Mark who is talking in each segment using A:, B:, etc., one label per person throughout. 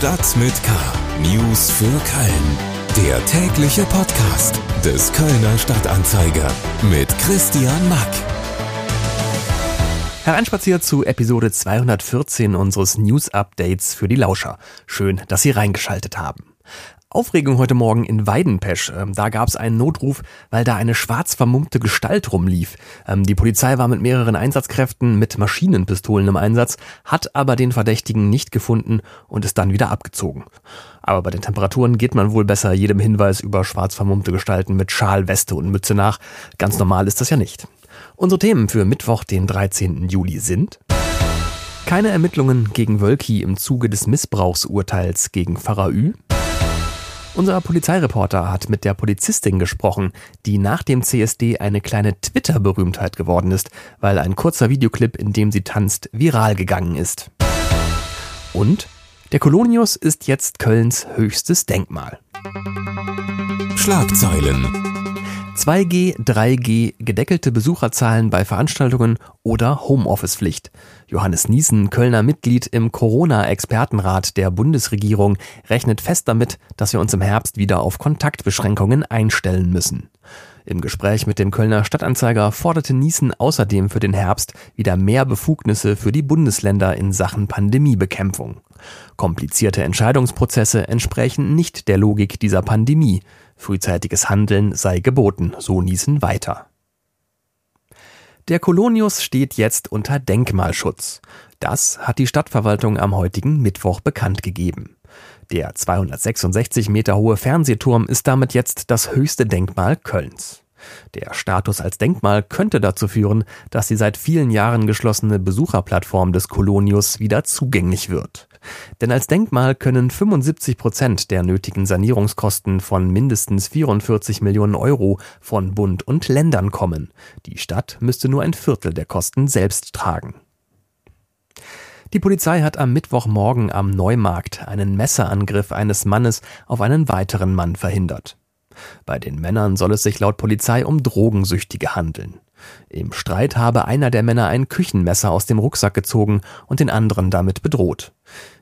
A: Stadt mit K. News für Köln. Der tägliche Podcast des Kölner Stadtanzeiger mit Christian Mack.
B: Hereinspaziert zu Episode 214 unseres News Updates für die Lauscher. Schön, dass Sie reingeschaltet haben. Aufregung heute Morgen in Weidenpesch. Ähm, da gab es einen Notruf, weil da eine schwarz vermummte Gestalt rumlief. Ähm, die Polizei war mit mehreren Einsatzkräften mit Maschinenpistolen im Einsatz, hat aber den Verdächtigen nicht gefunden und ist dann wieder abgezogen. Aber bei den Temperaturen geht man wohl besser jedem Hinweis über schwarz vermummte Gestalten mit Schal, Weste und Mütze nach. Ganz normal ist das ja nicht. Unsere Themen für Mittwoch, den 13. Juli sind keine Ermittlungen gegen Wölki im Zuge des Missbrauchsurteils gegen Pfarrer Ü. Unser Polizeireporter hat mit der Polizistin gesprochen, die nach dem CSD eine kleine Twitter-Berühmtheit geworden ist, weil ein kurzer Videoclip, in dem sie tanzt, viral gegangen ist. Und der Kolonius ist jetzt Kölns höchstes Denkmal.
A: Schlagzeilen
B: 2G, 3G, gedeckelte Besucherzahlen bei Veranstaltungen oder Homeoffice-Pflicht. Johannes Niesen, Kölner Mitglied im Corona-Expertenrat der Bundesregierung, rechnet fest damit, dass wir uns im Herbst wieder auf Kontaktbeschränkungen einstellen müssen. Im Gespräch mit dem Kölner Stadtanzeiger forderte Niesen außerdem für den Herbst wieder mehr Befugnisse für die Bundesländer in Sachen Pandemiebekämpfung. Komplizierte Entscheidungsprozesse entsprechen nicht der Logik dieser Pandemie. Frühzeitiges Handeln sei geboten, so Niesen weiter. Der Kolonius steht jetzt unter Denkmalschutz. Das hat die Stadtverwaltung am heutigen Mittwoch bekannt gegeben. Der 266 Meter hohe Fernsehturm ist damit jetzt das höchste Denkmal Kölns. Der Status als Denkmal könnte dazu führen, dass die seit vielen Jahren geschlossene Besucherplattform des Kolonius wieder zugänglich wird. Denn als Denkmal können 75 Prozent der nötigen Sanierungskosten von mindestens 44 Millionen Euro von Bund und Ländern kommen. Die Stadt müsste nur ein Viertel der Kosten selbst tragen. Die Polizei hat am Mittwochmorgen am Neumarkt einen Messerangriff eines Mannes auf einen weiteren Mann verhindert. Bei den Männern soll es sich laut Polizei um Drogensüchtige handeln. Im Streit habe einer der Männer ein Küchenmesser aus dem Rucksack gezogen und den anderen damit bedroht.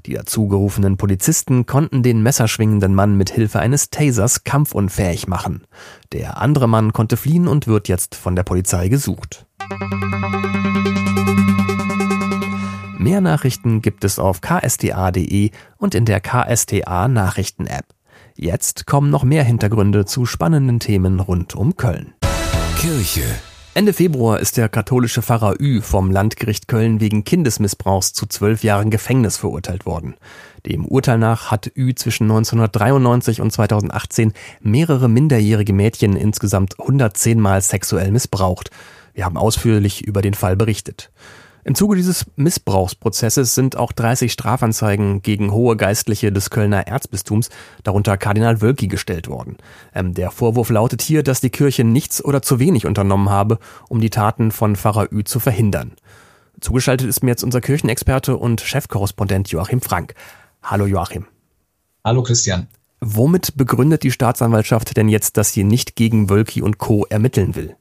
B: Die dazugerufenen Polizisten konnten den messerschwingenden Mann mit Hilfe eines Tasers kampfunfähig machen. Der andere Mann konnte fliehen und wird jetzt von der Polizei gesucht. Mehr Nachrichten gibt es auf ksda.de und in der KSTA Nachrichten App. Jetzt kommen noch mehr Hintergründe zu spannenden Themen rund um Köln.
A: Kirche
B: Ende Februar ist der katholische Pfarrer Ü vom Landgericht Köln wegen Kindesmissbrauchs zu zwölf Jahren Gefängnis verurteilt worden. Dem Urteil nach hat Ü zwischen 1993 und 2018 mehrere minderjährige Mädchen insgesamt 110 Mal sexuell missbraucht. Wir haben ausführlich über den Fall berichtet. Im Zuge dieses Missbrauchsprozesses sind auch 30 Strafanzeigen gegen hohe Geistliche des Kölner Erzbistums, darunter Kardinal Wölki, gestellt worden. Ähm, der Vorwurf lautet hier, dass die Kirche nichts oder zu wenig unternommen habe, um die Taten von Pfarrer Ü zu verhindern. Zugeschaltet ist mir jetzt unser Kirchenexperte und Chefkorrespondent Joachim Frank. Hallo Joachim.
C: Hallo Christian.
B: Womit begründet die Staatsanwaltschaft denn jetzt, dass sie nicht gegen Wölki und Co. ermitteln will?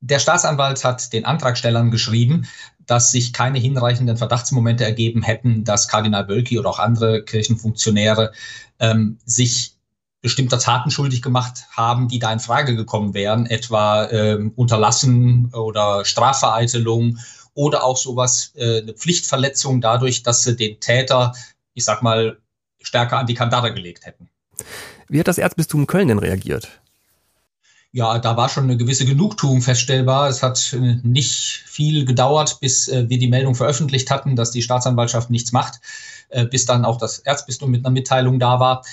C: Der Staatsanwalt hat den Antragstellern geschrieben, dass sich keine hinreichenden Verdachtsmomente ergeben hätten, dass Kardinal Wölki oder auch andere Kirchenfunktionäre ähm, sich bestimmter Taten schuldig gemacht haben, die da in Frage gekommen wären, etwa ähm, Unterlassen oder Strafvereitelung oder auch sowas, äh, eine Pflichtverletzung dadurch, dass sie den Täter, ich sag mal, stärker an die Kandare gelegt hätten.
B: Wie hat das Erzbistum Köln denn reagiert?
C: Ja, da war schon eine gewisse Genugtuung feststellbar. Es hat äh, nicht viel gedauert, bis äh, wir die Meldung veröffentlicht hatten, dass die Staatsanwaltschaft nichts macht, äh, bis dann auch das Erzbistum mit einer Mitteilung da war.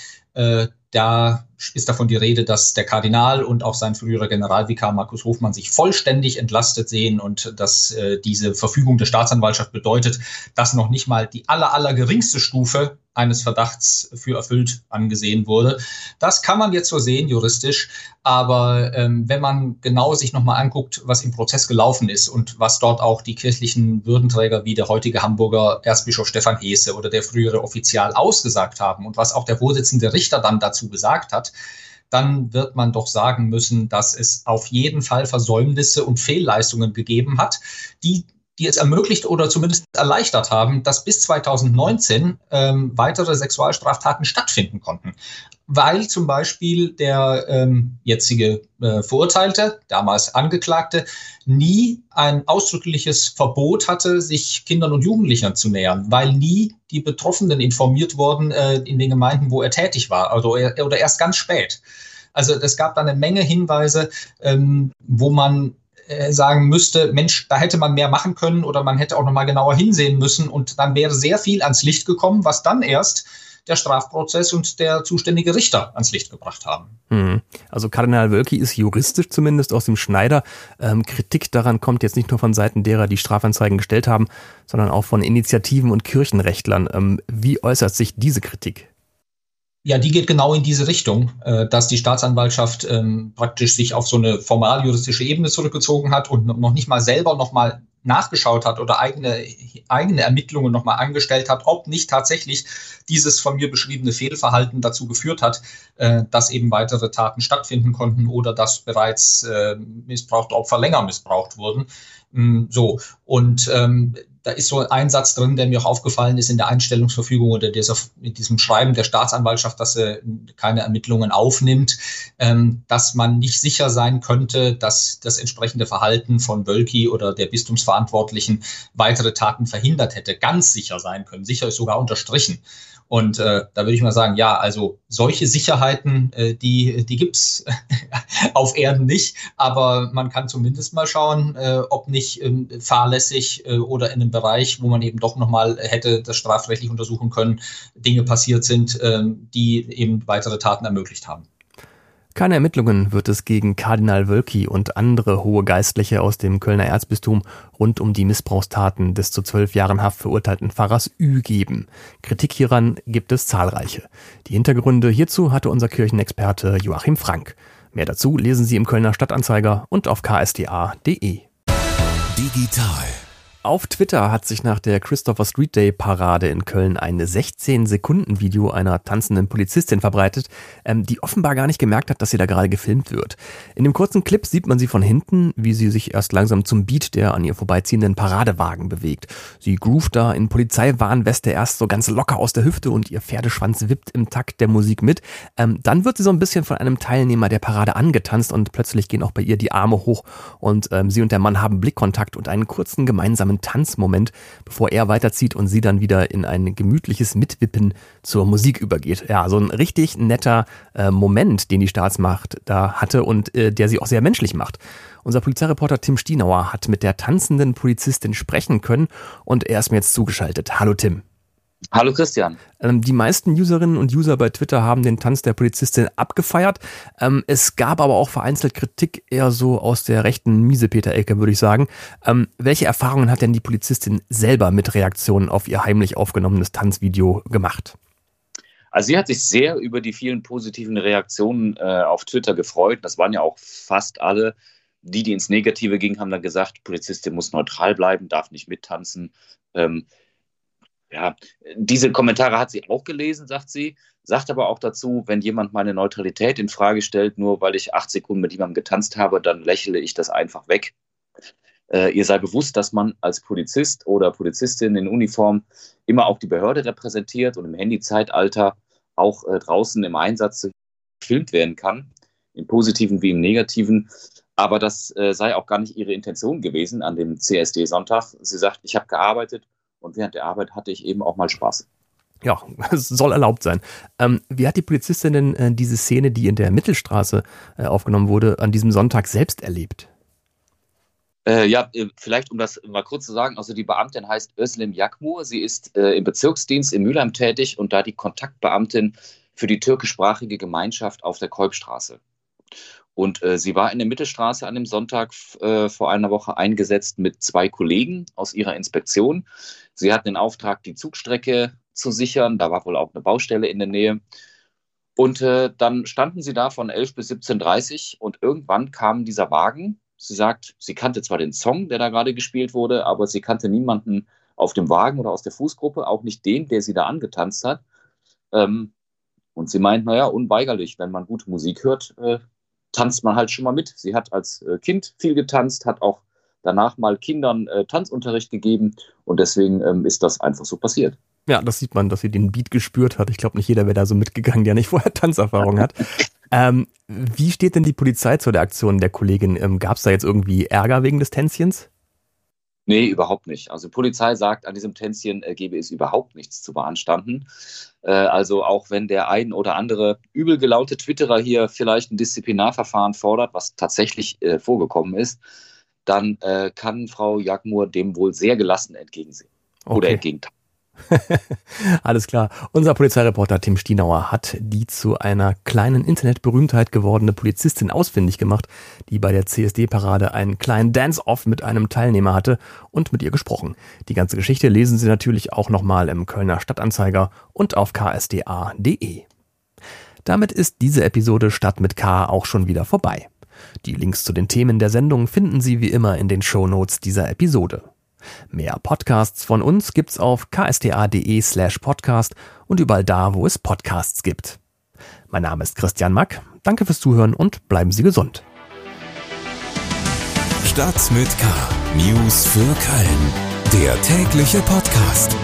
C: Da ist davon die Rede, dass der Kardinal und auch sein früherer Generalvikar Markus Hofmann sich vollständig entlastet sehen und dass diese Verfügung der Staatsanwaltschaft bedeutet, dass noch nicht mal die aller, aller geringste Stufe eines Verdachts für erfüllt angesehen wurde. Das kann man jetzt so sehen juristisch, aber ähm, wenn man genau sich nochmal anguckt, was im Prozess gelaufen ist und was dort auch die kirchlichen Würdenträger wie der heutige Hamburger Erzbischof Stefan Hese oder der frühere Offizial ausgesagt haben und was auch der Vorsitzende Richter dann dazu gesagt hat, dann wird man doch sagen müssen, dass es auf jeden Fall Versäumnisse und Fehlleistungen gegeben hat, die die es ermöglicht oder zumindest erleichtert haben, dass bis 2019 ähm, weitere Sexualstraftaten stattfinden konnten. Weil zum Beispiel der ähm, jetzige äh, Verurteilte, damals Angeklagte, nie ein ausdrückliches Verbot hatte, sich Kindern und Jugendlichen zu nähern, weil nie die Betroffenen informiert wurden äh, in den Gemeinden, wo er tätig war, also, oder erst ganz spät. Also es gab da eine Menge Hinweise, ähm, wo man äh, sagen müsste, Mensch, da hätte man mehr machen können oder man hätte auch noch mal genauer hinsehen müssen und dann wäre sehr viel ans Licht gekommen, was dann erst der Strafprozess und der zuständige Richter ans Licht gebracht haben.
B: Hm. Also Kardinal Wölki ist juristisch zumindest aus dem Schneider. Ähm, Kritik daran kommt jetzt nicht nur von Seiten derer, die Strafanzeigen gestellt haben, sondern auch von Initiativen und Kirchenrechtlern. Ähm, wie äußert sich diese Kritik?
C: Ja, die geht genau in diese Richtung, äh, dass die Staatsanwaltschaft ähm, praktisch sich auf so eine formal juristische Ebene zurückgezogen hat und noch nicht mal selber noch mal nachgeschaut hat oder eigene, eigene Ermittlungen nochmal angestellt hat, ob nicht tatsächlich dieses von mir beschriebene Fehlverhalten dazu geführt hat, äh, dass eben weitere Taten stattfinden konnten oder dass bereits äh, missbrauchte Opfer länger missbraucht wurden. Mm, so, und ähm, da ist so ein Satz drin, der mir auch aufgefallen ist in der Einstellungsverfügung oder dieser, in diesem Schreiben der Staatsanwaltschaft, dass sie keine Ermittlungen aufnimmt, ähm, dass man nicht sicher sein könnte, dass das entsprechende Verhalten von Wölki oder der Bistumsverantwortlichen weitere Taten verhindert hätte. Ganz sicher sein können. Sicher ist sogar unterstrichen. Und äh, da würde ich mal sagen, ja, also solche Sicherheiten, äh, die, die gibt's auf Erden nicht, aber man kann zumindest mal schauen, äh, ob nicht ähm, fahrlässig äh, oder in einem Bereich, wo man eben doch nochmal hätte das strafrechtlich untersuchen können, Dinge passiert sind, äh, die eben weitere Taten ermöglicht haben.
B: Keine Ermittlungen wird es gegen Kardinal Wölki und andere hohe Geistliche aus dem Kölner Erzbistum rund um die Missbrauchstaten des zu zwölf Jahren Haft verurteilten Pfarrers Ü geben. Kritik hieran gibt es zahlreiche. Die Hintergründe hierzu hatte unser Kirchenexperte Joachim Frank. Mehr dazu lesen Sie im Kölner Stadtanzeiger und auf ksda.de.
A: Digital
B: auf Twitter hat sich nach der Christopher Street Day Parade in Köln ein 16-Sekunden-Video einer tanzenden Polizistin verbreitet, ähm, die offenbar gar nicht gemerkt hat, dass sie da gerade gefilmt wird. In dem kurzen Clip sieht man sie von hinten, wie sie sich erst langsam zum Beat der an ihr vorbeiziehenden Paradewagen bewegt. Sie groovt da in Polizeiwarnweste erst so ganz locker aus der Hüfte und ihr Pferdeschwanz wippt im Takt der Musik mit. Ähm, dann wird sie so ein bisschen von einem Teilnehmer der Parade angetanzt und plötzlich gehen auch bei ihr die Arme hoch und ähm, sie und der Mann haben Blickkontakt und einen kurzen gemeinsamen einen Tanzmoment, bevor er weiterzieht und sie dann wieder in ein gemütliches Mitwippen zur Musik übergeht. Ja, so ein richtig netter äh, Moment, den die Staatsmacht da hatte und äh, der sie auch sehr menschlich macht. Unser Polizeireporter Tim Stienauer hat mit der tanzenden Polizistin sprechen können und er ist mir jetzt zugeschaltet. Hallo Tim.
D: Hallo Christian.
B: Ähm, die meisten Userinnen und User bei Twitter haben den Tanz der Polizistin abgefeiert. Ähm, es gab aber auch vereinzelt Kritik eher so aus der rechten Miesepeter-Ecke, würde ich sagen. Ähm, welche Erfahrungen hat denn die Polizistin selber mit Reaktionen auf ihr heimlich aufgenommenes Tanzvideo gemacht?
D: Also sie hat sich sehr über die vielen positiven Reaktionen äh, auf Twitter gefreut. Das waren ja auch fast alle. Die, die ins Negative gingen, haben dann gesagt, Polizistin muss neutral bleiben, darf nicht mittanzen. Ja, diese Kommentare hat sie auch gelesen, sagt sie, sagt aber auch dazu, wenn jemand meine Neutralität in Frage stellt, nur weil ich acht Sekunden mit jemandem getanzt habe, dann lächle ich das einfach weg. Äh, ihr sei bewusst, dass man als Polizist oder Polizistin in Uniform immer auch die Behörde repräsentiert und im Handyzeitalter auch äh, draußen im Einsatz gefilmt werden kann, im positiven wie im negativen. Aber das äh, sei auch gar nicht ihre Intention gewesen an dem CSD-Sonntag. Sie sagt, ich habe gearbeitet und während der Arbeit hatte ich eben auch mal Spaß.
B: Ja, es soll erlaubt sein. Ähm, wie hat die Polizistin denn äh, diese Szene, die in der Mittelstraße äh, aufgenommen wurde, an diesem Sonntag selbst erlebt?
D: Äh, ja, äh, vielleicht um das mal kurz zu sagen, also die Beamtin heißt Özlem Yakmur, sie ist äh, im Bezirksdienst in Mülheim tätig und da die Kontaktbeamtin für die türkischsprachige Gemeinschaft auf der Kolbstraße. Und äh, sie war in der Mittelstraße an dem Sonntag äh, vor einer Woche eingesetzt mit zwei Kollegen aus ihrer Inspektion. Sie hatten den Auftrag, die Zugstrecke zu sichern. Da war wohl auch eine Baustelle in der Nähe. Und äh, dann standen sie da von 11 bis 17.30 Uhr und irgendwann kam dieser Wagen. Sie sagt, sie kannte zwar den Song, der da gerade gespielt wurde, aber sie kannte niemanden auf dem Wagen oder aus der Fußgruppe, auch nicht den, der sie da angetanzt hat. Ähm, und sie meint, naja, unweigerlich, wenn man gute Musik hört, äh, tanzt man halt schon mal mit. Sie hat als äh, Kind viel getanzt, hat auch danach mal Kindern äh, Tanzunterricht gegeben und deswegen ähm, ist das einfach so passiert.
B: Ja, das sieht man, dass sie den Beat gespürt hat. Ich glaube, nicht jeder wäre da so mitgegangen, der nicht vorher Tanzerfahrung hat. ähm, wie steht denn die Polizei zu der Aktion der Kollegin? Ähm, Gab es da jetzt irgendwie Ärger wegen des Tänzchens?
D: Nee, überhaupt nicht. Also die Polizei sagt, an diesem Tänzchen äh, gebe es überhaupt nichts zu beanstanden. Äh, also auch wenn der ein oder andere übel gelaunte Twitterer hier vielleicht ein Disziplinarverfahren fordert, was tatsächlich äh, vorgekommen ist, dann äh, kann Frau Jagmur dem wohl sehr gelassen entgegensehen. Okay. Oder entgegentreten.
B: Alles klar. Unser Polizeireporter Tim Stienauer hat die zu einer kleinen Internetberühmtheit gewordene Polizistin ausfindig gemacht, die bei der CSD-Parade einen kleinen Dance-Off mit einem Teilnehmer hatte und mit ihr gesprochen. Die ganze Geschichte lesen Sie natürlich auch nochmal im Kölner Stadtanzeiger und auf ksda.de. Damit ist diese Episode Stadt mit K auch schon wieder vorbei. Die Links zu den Themen der Sendung finden Sie wie immer in den Shownotes dieser Episode. Mehr Podcasts von uns gibt's auf ksta.de slash podcast und überall da, wo es Podcasts gibt. Mein Name ist Christian Mack. Danke fürs Zuhören und bleiben Sie gesund.
A: Stadt mit K. News für Köln. Der tägliche Podcast.